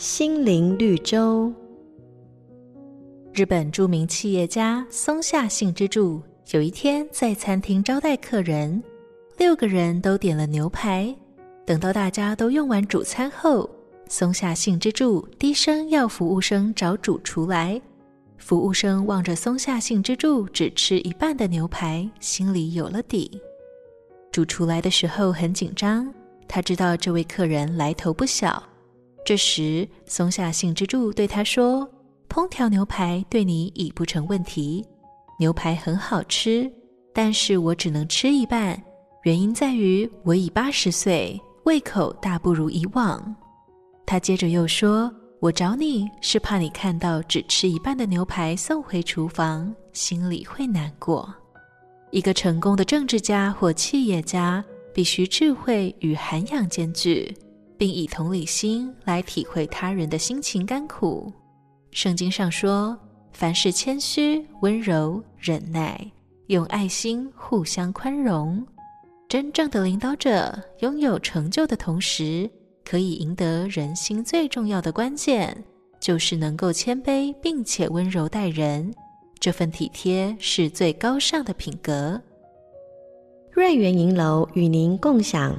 心灵绿洲。日本著名企业家松下幸之助有一天在餐厅招待客人，六个人都点了牛排。等到大家都用完主餐后，松下幸之助低声要服务生找主厨来。服务生望着松下幸之助只吃一半的牛排，心里有了底。主厨来的时候很紧张，他知道这位客人来头不小。这时，松下幸之助对他说：“烹调牛排对你已不成问题，牛排很好吃，但是我只能吃一半，原因在于我已八十岁，胃口大不如以往。”他接着又说：“我找你是怕你看到只吃一半的牛排送回厨房，心里会难过。一个成功的政治家或企业家，必须智慧与涵养兼具。”并以同理心来体会他人的心情甘苦。圣经上说：“凡事谦虚、温柔、忍耐，用爱心互相宽容。”真正的领导者拥有成就的同时，可以赢得人心最重要的关键，就是能够谦卑并且温柔待人。这份体贴是最高尚的品格。瑞圆银楼与您共享。